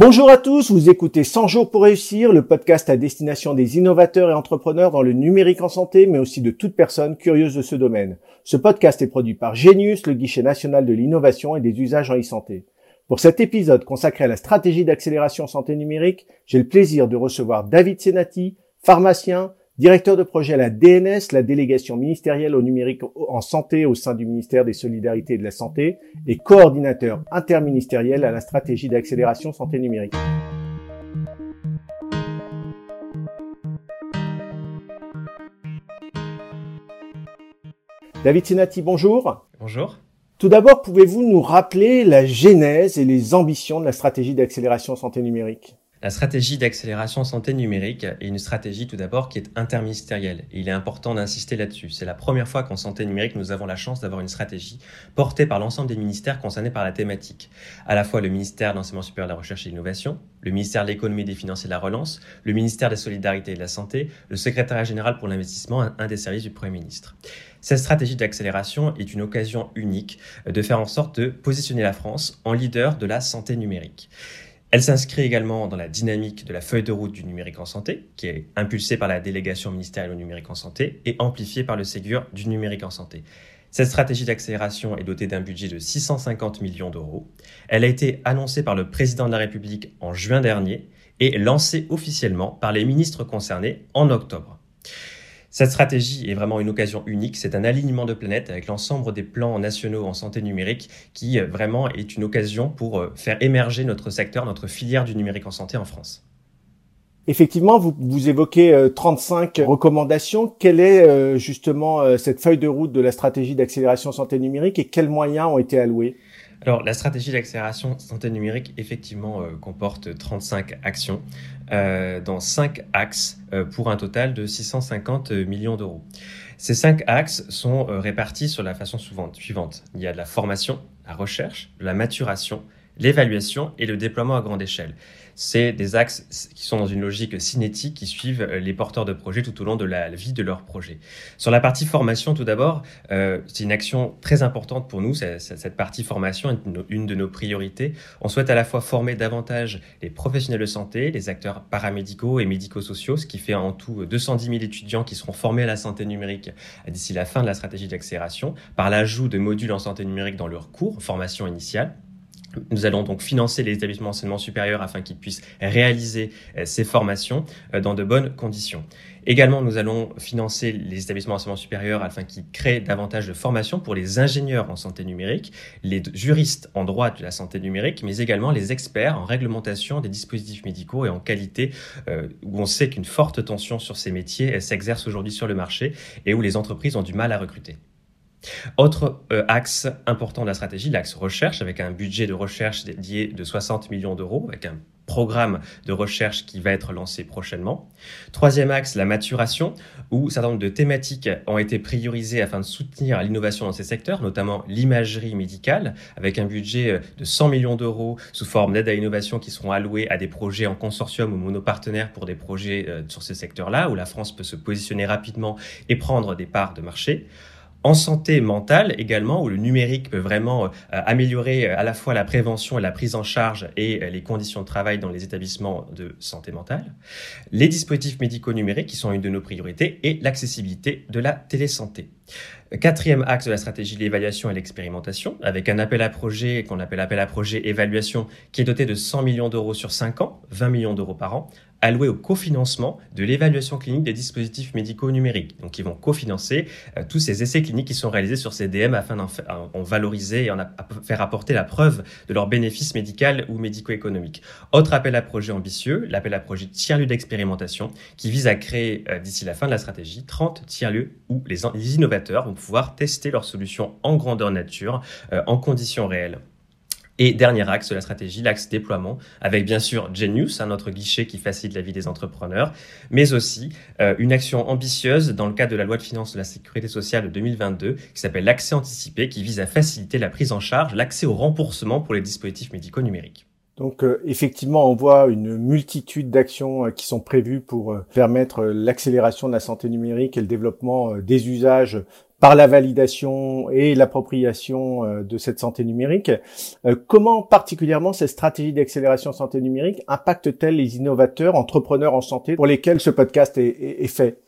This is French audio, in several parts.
Bonjour à tous, vous écoutez 100 jours pour réussir, le podcast à destination des innovateurs et entrepreneurs dans le numérique en santé, mais aussi de toute personne curieuse de ce domaine. Ce podcast est produit par Genius, le guichet national de l'innovation et des usages en e-santé. Pour cet épisode consacré à la stratégie d'accélération santé numérique, j'ai le plaisir de recevoir David Senati, pharmacien, directeur de projet à la DNS, la délégation ministérielle au numérique en santé au sein du ministère des Solidarités et de la Santé, et coordinateur interministériel à la stratégie d'accélération santé numérique. David Senati, bonjour. Bonjour. Tout d'abord, pouvez-vous nous rappeler la genèse et les ambitions de la stratégie d'accélération santé numérique? La stratégie d'accélération santé numérique est une stratégie tout d'abord qui est interministérielle. Et il est important d'insister là-dessus. C'est la première fois qu'en santé numérique, nous avons la chance d'avoir une stratégie portée par l'ensemble des ministères concernés par la thématique. À la fois le ministère de l'Enseignement supérieur de la Recherche et de l'Innovation, le ministère de l'Économie, des Finances et de la Relance, le ministère des Solidarités et de la Santé, le secrétariat général pour l'investissement, un des services du Premier ministre. Cette stratégie d'accélération est une occasion unique de faire en sorte de positionner la France en leader de la santé numérique. Elle s'inscrit également dans la dynamique de la feuille de route du numérique en santé, qui est impulsée par la délégation ministérielle au numérique en santé et amplifiée par le Ségur du numérique en santé. Cette stratégie d'accélération est dotée d'un budget de 650 millions d'euros. Elle a été annoncée par le président de la République en juin dernier et lancée officiellement par les ministres concernés en octobre. Cette stratégie est vraiment une occasion unique. C'est un alignement de planète avec l'ensemble des plans nationaux en santé numérique qui euh, vraiment est une occasion pour euh, faire émerger notre secteur, notre filière du numérique en santé en France. Effectivement, vous, vous évoquez 35 euh, recommandations. Quelle est justement cette feuille de route de la stratégie d'accélération santé numérique et quels moyens ont été alloués? Alors, la stratégie d'accélération santé numérique, effectivement, euh, comporte 35 actions dans 5 axes euh, pour un total de 650 millions d'euros. Ces 5 axes sont répartis sur la façon suivante. Il y a de la formation, la recherche, la maturation, l'évaluation et le déploiement à grande échelle c'est des axes qui sont dans une logique cinétique qui suivent euh, les porteurs de projets tout au long de la vie de leur projet. Sur la partie formation, tout d'abord, euh, c'est une action très importante pour nous. Cette partie formation est une de nos priorités. On souhaite à la fois former davantage les professionnels de santé, les acteurs paramédicaux et médico-sociaux, ce qui fait en tout 210 000 étudiants qui seront formés à la santé numérique d'ici la fin de la stratégie d'accélération, par l'ajout de modules en santé numérique dans leur cours, formation initiale. Nous allons donc financer les établissements d'enseignement supérieur afin qu'ils puissent réaliser euh, ces formations euh, dans de bonnes conditions. Également, nous allons financer les établissements d'enseignement supérieur afin qu'ils créent davantage de formations pour les ingénieurs en santé numérique, les juristes en droit de la santé numérique, mais également les experts en réglementation des dispositifs médicaux et en qualité, euh, où on sait qu'une forte tension sur ces métiers s'exerce aujourd'hui sur le marché et où les entreprises ont du mal à recruter. Autre euh, axe important de la stratégie, l'axe recherche, avec un budget de recherche dédié de 60 millions d'euros, avec un programme de recherche qui va être lancé prochainement. Troisième axe, la maturation, où un certain nombre de thématiques ont été priorisées afin de soutenir l'innovation dans ces secteurs, notamment l'imagerie médicale, avec un budget euh, de 100 millions d'euros sous forme d'aide à l'innovation qui seront alloués à des projets en consortium ou monopartenaires pour des projets euh, sur ces secteurs-là, où la France peut se positionner rapidement et prendre des parts de marché en santé mentale également, où le numérique peut vraiment euh, améliorer euh, à la fois la prévention et la prise en charge et euh, les conditions de travail dans les établissements de santé mentale, les dispositifs médicaux numériques qui sont une de nos priorités et l'accessibilité de la télésanté. Quatrième axe de la stratégie, l'évaluation et l'expérimentation, avec un appel à projet qu'on appelle appel à projet évaluation, qui est doté de 100 millions d'euros sur 5 ans, 20 millions d'euros par an, alloués au cofinancement de l'évaluation clinique des dispositifs médicaux numériques. Donc, ils vont cofinancer euh, tous ces essais cliniques qui sont réalisés sur ces DM afin d'en valoriser et en faire apporter la preuve de leur bénéfice médical ou médico-économique. Autre appel à projet ambitieux, l'appel à projet tiers-lieu d'expérimentation, qui vise à créer, euh, d'ici la fin de la stratégie, 30 tiers-lieux où les, les vont pouvoir tester leurs solutions en grandeur nature, euh, en conditions réelles. Et dernier axe de la stratégie, l'axe déploiement, avec bien sûr Genius, un autre guichet qui facilite la vie des entrepreneurs, mais aussi euh, une action ambitieuse dans le cadre de la loi de finances de la sécurité sociale de 2022 qui s'appelle l'accès anticipé, qui vise à faciliter la prise en charge, l'accès au remboursement pour les dispositifs médicaux numériques. Donc euh, effectivement, on voit une multitude d'actions euh, qui sont prévues pour permettre l'accélération de la santé numérique et le développement des usages par la validation et l'appropriation euh, de cette santé numérique. Euh, comment particulièrement cette stratégie d'accélération santé numérique impacte-t-elle les innovateurs, entrepreneurs en santé pour lesquels ce podcast est, est fait?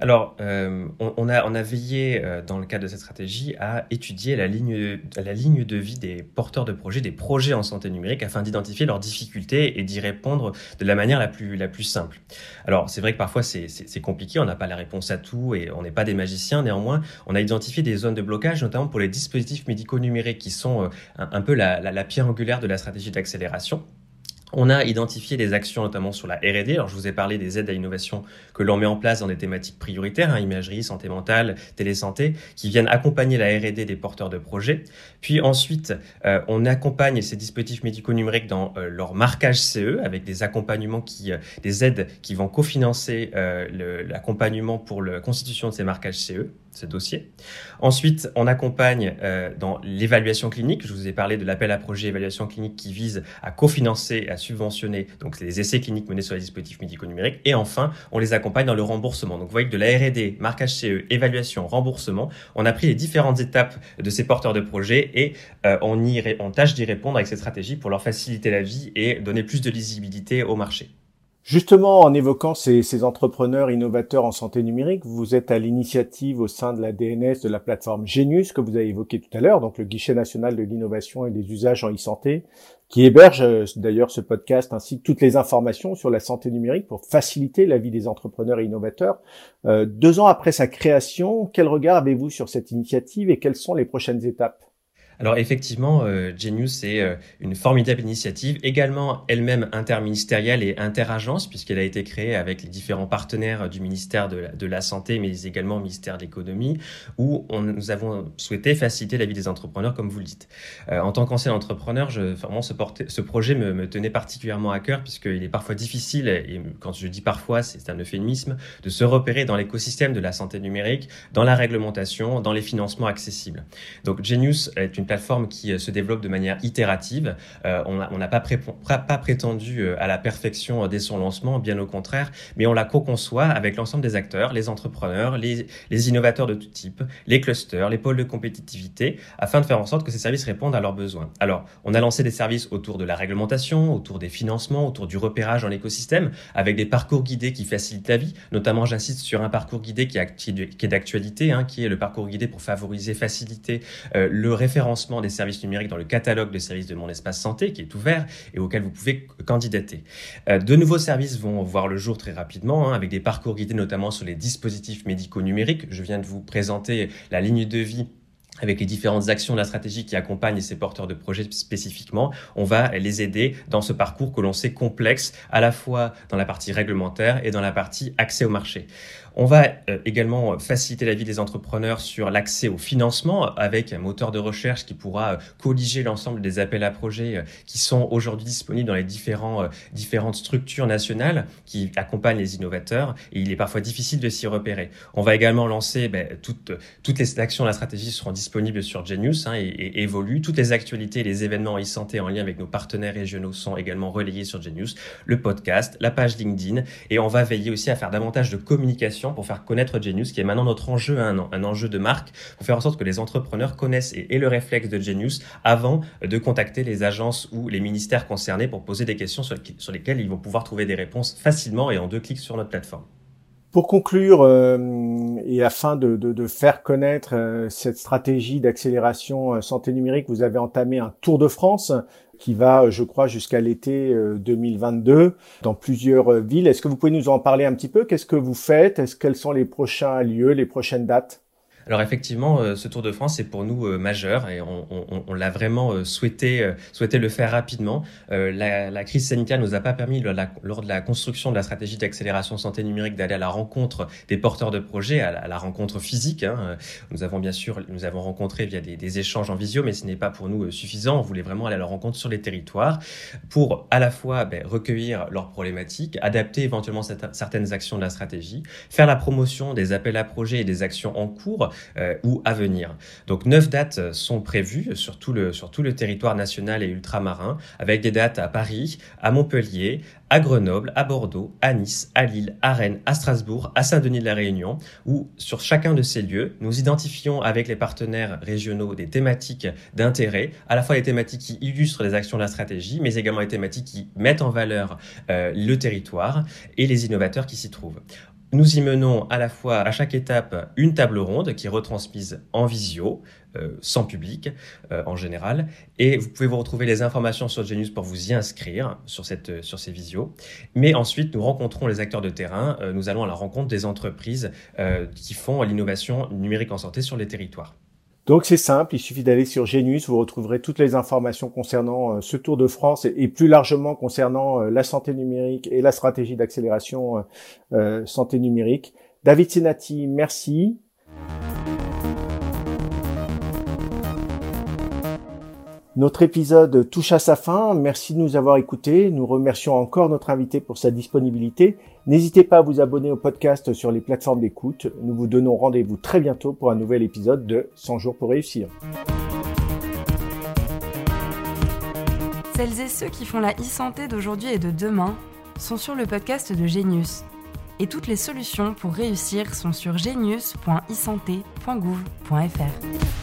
Alors, euh, on, a, on a veillé, euh, dans le cadre de cette stratégie, à étudier la ligne, la ligne de vie des porteurs de projets, des projets en santé numérique, afin d'identifier leurs difficultés et d'y répondre de la manière la plus, simple. Alors, c'est vrai que parfois, c'est compliqué, on n'a pas la réponse à tout et on n'est pas des magiciens. Néanmoins, on a identifié des zones de blocage, notamment pour les dispositifs médicaux numériques, qui sont euh, un, peu la, la, la pierre angulaire de la stratégie d'accélération. On a identifié des actions notamment sur la R&D. Alors je vous ai parlé des aides à l'innovation que l'on met en place dans des thématiques prioritaires, hein, imagerie, santé mentale, télésanté, qui viennent accompagner la R&D des porteurs de projets. Puis ensuite, euh, on accompagne ces dispositifs médicaux numériques dans euh, leur marquage CE avec des accompagnements qui, euh, des aides qui vont cofinancer l'accompagnement pour la constitution de ces marquages CE ce dossier. Ensuite, on accompagne euh, dans l'évaluation clinique. Je vous ai parlé de l'appel à projet évaluation clinique qui vise à cofinancer à subventionner donc les essais cliniques menés sur les dispositifs médicaux numériques. Et enfin, on les accompagne dans le remboursement. Donc, vous voyez que de la R&D, marquage CE, évaluation, remboursement, on a pris les différentes étapes de ces porteurs de projets et euh, on, y on tâche d'y répondre avec cette stratégie pour leur faciliter la vie et donner plus de lisibilité au marché. Justement, en évoquant ces, entrepreneurs innovateurs en santé numérique, vous êtes à l'initiative au sein de la DNS de la plateforme Genius que vous avez évoqué tout à l'heure, donc le guichet national de l'innovation et des usages en e-santé, qui héberge euh, d'ailleurs ce podcast ainsi que toutes les informations sur la santé numérique pour faciliter la vie des entrepreneurs et innovateurs. Euh, deux ans après sa création, quel regard avez-vous sur cette initiative et quelles sont les prochaines étapes? Alors effectivement, euh, Genius est euh, une formidable initiative, également elle-même interministérielle et interagence, puisqu'elle a été créée avec les différents partenaires du ministère de la, Santé, mais également au ministère de l'Économie, où on, nous avons souhaité faciliter la vie des entrepreneurs, comme vous le dites. Euh, en tant qu'ancien entrepreneur, je, vraiment, ce, ce projet me, me, tenait particulièrement à cœur, puisqu'il est parfois difficile, et quand je dis parfois, c'est un euphémisme, de se repérer dans l'écosystème de la santé numérique, dans la réglementation, dans les financements accessibles. Donc Genius est une plateforme qui euh, se développe de manière itérative. Euh, on n'a pas, prétendu euh, à la perfection dès son lancement, bien au contraire, mais on la co-conçoit avec l'ensemble des acteurs, les entrepreneurs, les, les innovateurs de tout type, les clusters, les pôles de compétitivité, afin de faire en sorte que ces services répondent à leurs besoins. Alors, on a lancé des services autour de la réglementation, autour des financements, autour du repérage dans l'écosystème, avec des parcours guidés qui facilitent la vie. Notamment, j'insiste sur un parcours guidé qui, est d'actualité, hein, qui est le parcours guidé pour favoriser, faciliter le référencement des services numériques dans le catalogue de services de mon espace santé qui est ouvert et auquel vous pouvez candidater. Euh, de nouveaux services vont voir le jour très rapidement hein, avec des parcours guidés notamment sur les dispositifs médicaux numériques. Je viens de vous présenter la ligne de vie avec les différentes actions de la stratégie qui accompagnent ces porteurs de projets spécifiquement, on va les aider dans ce parcours que l'on sait complexe, à la fois dans la partie réglementaire et dans la partie accès au marché. On va euh, également faciliter la vie des entrepreneurs sur l'accès au financement avec un moteur de recherche qui pourra euh, colliger l'ensemble des appels à projets euh, qui sont aujourd'hui disponibles dans les différents, différentes structures nationales qui accompagnent les innovateurs il est parfois difficile de s'y repérer. On va également lancer ben, toutes, toutes les actions de la stratégie seront disponibles sur Genius hein, et, évoluent. Toutes les actualités et les événements e-santé en lien avec nos partenaires régionaux sont également relayés sur Genius, le podcast, la page LinkedIn et on va veiller aussi à faire davantage de communication pour faire connaître Genius, qui est maintenant notre enjeu, un, un enjeu de marque, pour faire en sorte que les entrepreneurs connaissent et aient le réflexe de Genius avant de contacter les agences ou les ministères concernés pour poser des questions sur, sur lesquelles ils vont pouvoir trouver des réponses facilement et en deux clics sur notre plateforme. Pour conclure, euh, et afin de, de, de faire connaître euh, cette stratégie d'accélération euh, santé numérique, vous avez entamé un tour de France qui va, je crois, jusqu'à l'été 2022 dans plusieurs villes. Est-ce que vous pouvez nous en parler un petit peu? Qu'est-ce que vous faites? Est-ce quels sont les prochains lieux, les prochaines dates? Alors effectivement, euh, ce Tour de France est pour nous euh, majeur et on, on, l'a vraiment euh, souhaité, souhaité le faire rapidement. La, la, crise sanitaire nous a pas permis lors de la construction de la stratégie d'accélération santé numérique d'aller à la rencontre des porteurs de projets, à la, rencontre physique. Hein. Nous avons bien sûr, nous avons rencontré via des, des échanges en visio, mais ce n'est pas pour nous suffisant. On voulait vraiment aller à la rencontre sur les territoires pour à la fois ben, recueillir leurs problématiques, adapter éventuellement certaines actions de la stratégie, faire la promotion des appels à projets et des actions en cours euh, ou à venir. Donc neuf dates sont prévues sur tout, le, territoire national et ultramarin, avec des dates à Paris, à Montpellier, à Grenoble, à Bordeaux, à Nice, à Lille, à Rennes, à Strasbourg, à Saint-Denis de la Réunion, où sur chacun de ces lieux, nous identifions avec les partenaires régionaux des thématiques d'intérêt, à la fois des thématiques qui illustrent les actions de la stratégie, mais également des thématiques qui mettent en valeur euh, le territoire et les innovateurs qui s'y trouvent. Nous y menons à la fois à chaque étape une table ronde qui est retransmise en visio, euh, sans public euh, en général. Et vous pouvez vous retrouver les informations sur Genius pour vous y inscrire sur, cette, sur ces visios. Mais ensuite, nous rencontrons les acteurs de terrain. Euh, nous allons à la rencontre des entreprises qui font l'innovation numérique en santé sur les territoires. Donc c'est simple, il suffit d'aller sur Genius, vous retrouverez toutes les informations concernant euh, ce Tour de France et, plus largement concernant euh, la santé numérique et la stratégie d'accélération euh, santé numérique. David Senati, merci. Notre épisode touche à sa fin. Merci de nous avoir écoutés. Nous remercions encore notre invité pour sa disponibilité. N'hésitez pas à vous abonner au podcast sur les plateformes d'écoute. Nous vous donnons rendez-vous très bientôt pour un nouvel épisode de 100 jours pour réussir. Celles et ceux qui font la e-santé d'aujourd'hui et de demain sont sur le podcast de Genius. Et toutes les solutions pour réussir sont sur genius.isanté.gouv.fr.